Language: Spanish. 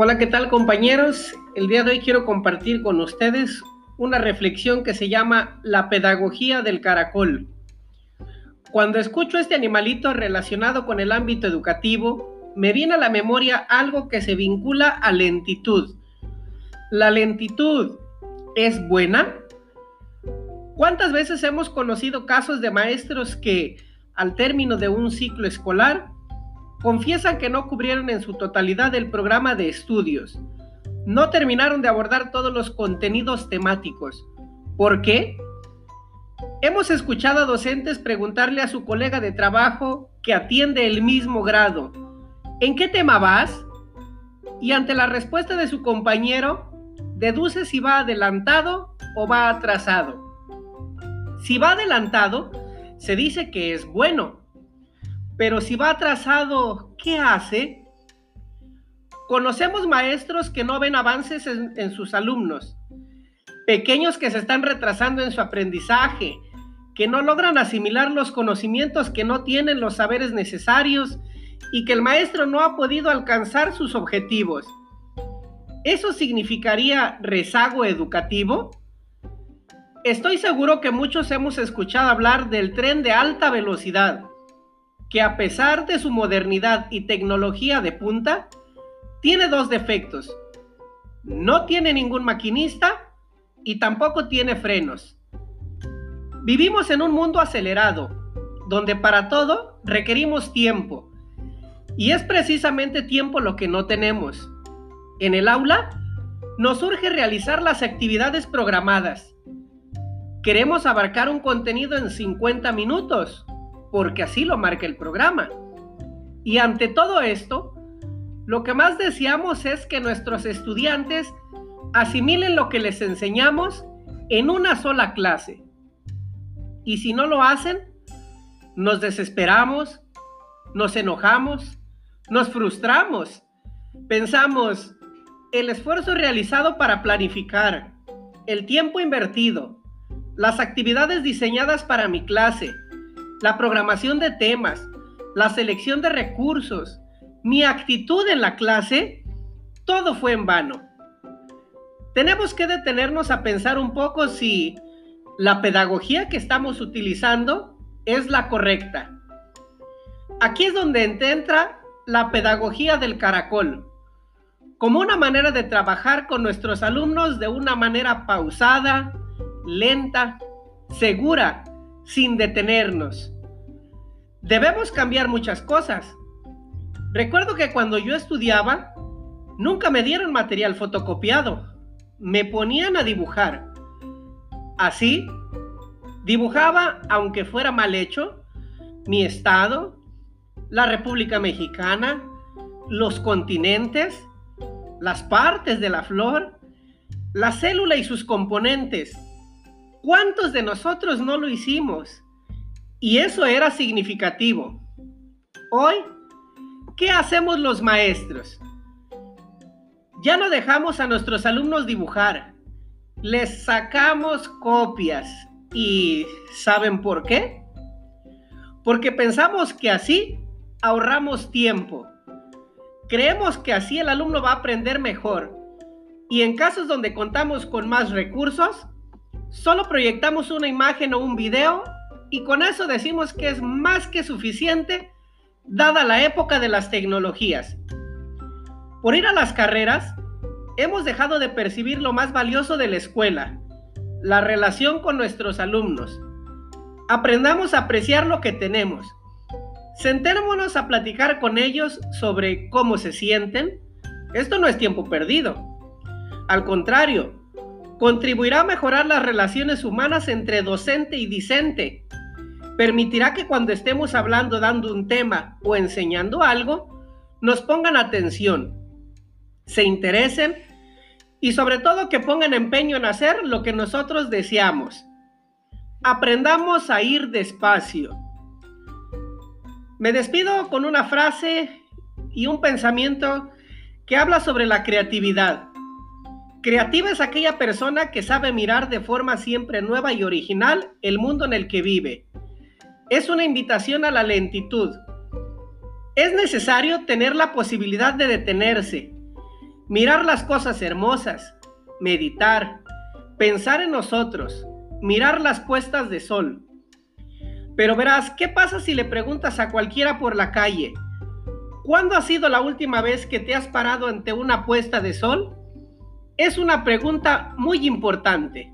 Hola, ¿qué tal compañeros? El día de hoy quiero compartir con ustedes una reflexión que se llama La pedagogía del caracol. Cuando escucho este animalito relacionado con el ámbito educativo, me viene a la memoria algo que se vincula a lentitud. ¿La lentitud es buena? ¿Cuántas veces hemos conocido casos de maestros que, al término de un ciclo escolar, confiesan que no cubrieron en su totalidad el programa de estudios. No terminaron de abordar todos los contenidos temáticos. ¿Por qué? Hemos escuchado a docentes preguntarle a su colega de trabajo que atiende el mismo grado, ¿en qué tema vas? Y ante la respuesta de su compañero, deduce si va adelantado o va atrasado. Si va adelantado, se dice que es bueno, pero si va atrasado, ¿qué hace? Conocemos maestros que no ven avances en, sus alumnos, pequeños que se están retrasando en su aprendizaje, que no logran asimilar los conocimientos, que no tienen los saberes necesarios y que el maestro no ha podido alcanzar sus objetivos. ¿Eso significaría rezago educativo? Estoy seguro que muchos hemos escuchado hablar del tren de alta velocidad que a pesar de su modernidad y tecnología de punta, tiene dos defectos. No tiene ningún maquinista y tampoco tiene frenos. Vivimos en un mundo acelerado, donde para todo requerimos tiempo. Y es precisamente tiempo lo que no tenemos. En el aula nos urge realizar las actividades programadas. Queremos abarcar un contenido en 50 minutos porque así lo marca el programa. Y ante todo esto, lo que más deseamos es que nuestros estudiantes asimilen lo que les enseñamos en una sola clase. Y si no lo hacen, nos desesperamos, nos enojamos, nos frustramos. Pensamos, el esfuerzo realizado para planificar, el tiempo invertido, las actividades diseñadas para mi clase, la programación de temas, la selección de recursos, mi actitud en la clase, todo fue en vano. Tenemos que detenernos a pensar un poco si la pedagogía que estamos utilizando es la correcta. Aquí es donde entra la pedagogía del caracol, como una manera de trabajar con nuestros alumnos de una manera pausada, lenta, segura sin detenernos. Debemos cambiar muchas cosas. Recuerdo que cuando yo estudiaba, nunca me dieron material fotocopiado. Me ponían a dibujar. Así, dibujaba, aunque fuera mal hecho, mi estado, la República Mexicana, los continentes, las partes de la flor, la célula y sus componentes, ¿Cuántos de nosotros no lo hicimos? Y eso era significativo. Hoy, ¿qué hacemos los maestros? Ya no dejamos a nuestros alumnos dibujar, les sacamos copias. ¿Y saben por qué? Porque pensamos que así ahorramos tiempo. Creemos que así el alumno va a aprender mejor. Y en casos donde contamos con más recursos, Solo proyectamos una imagen o un video y con eso decimos que es más que suficiente dada la época de las tecnologías. Por ir a las carreras, hemos dejado de percibir lo más valioso de la escuela, la relación con nuestros alumnos. Aprendamos a apreciar lo que tenemos. Sentémonos a platicar con ellos sobre cómo se sienten. Esto no es tiempo perdido. Al contrario, contribuirá a mejorar las relaciones humanas entre docente y discente. Permitirá que cuando estemos hablando, dando un tema o enseñando algo, nos pongan atención, se interesen y sobre todo que pongan empeño en hacer lo que nosotros deseamos. Aprendamos a ir despacio. Me despido con una frase y un pensamiento que habla sobre la creatividad. Creativa es aquella persona que sabe mirar de forma siempre nueva y original el mundo en el que vive. Es una invitación a la lentitud. Es necesario tener la posibilidad de detenerse mirar las cosas hermosas, meditar, pensar en nosotros, mirar las puestas de sol. Pero verás, ¿qué pasa si le preguntas a cualquiera por la calle? ¿Cuándo ha sido la última vez que te has parado ante una puesta de sol? Es una pregunta muy importante.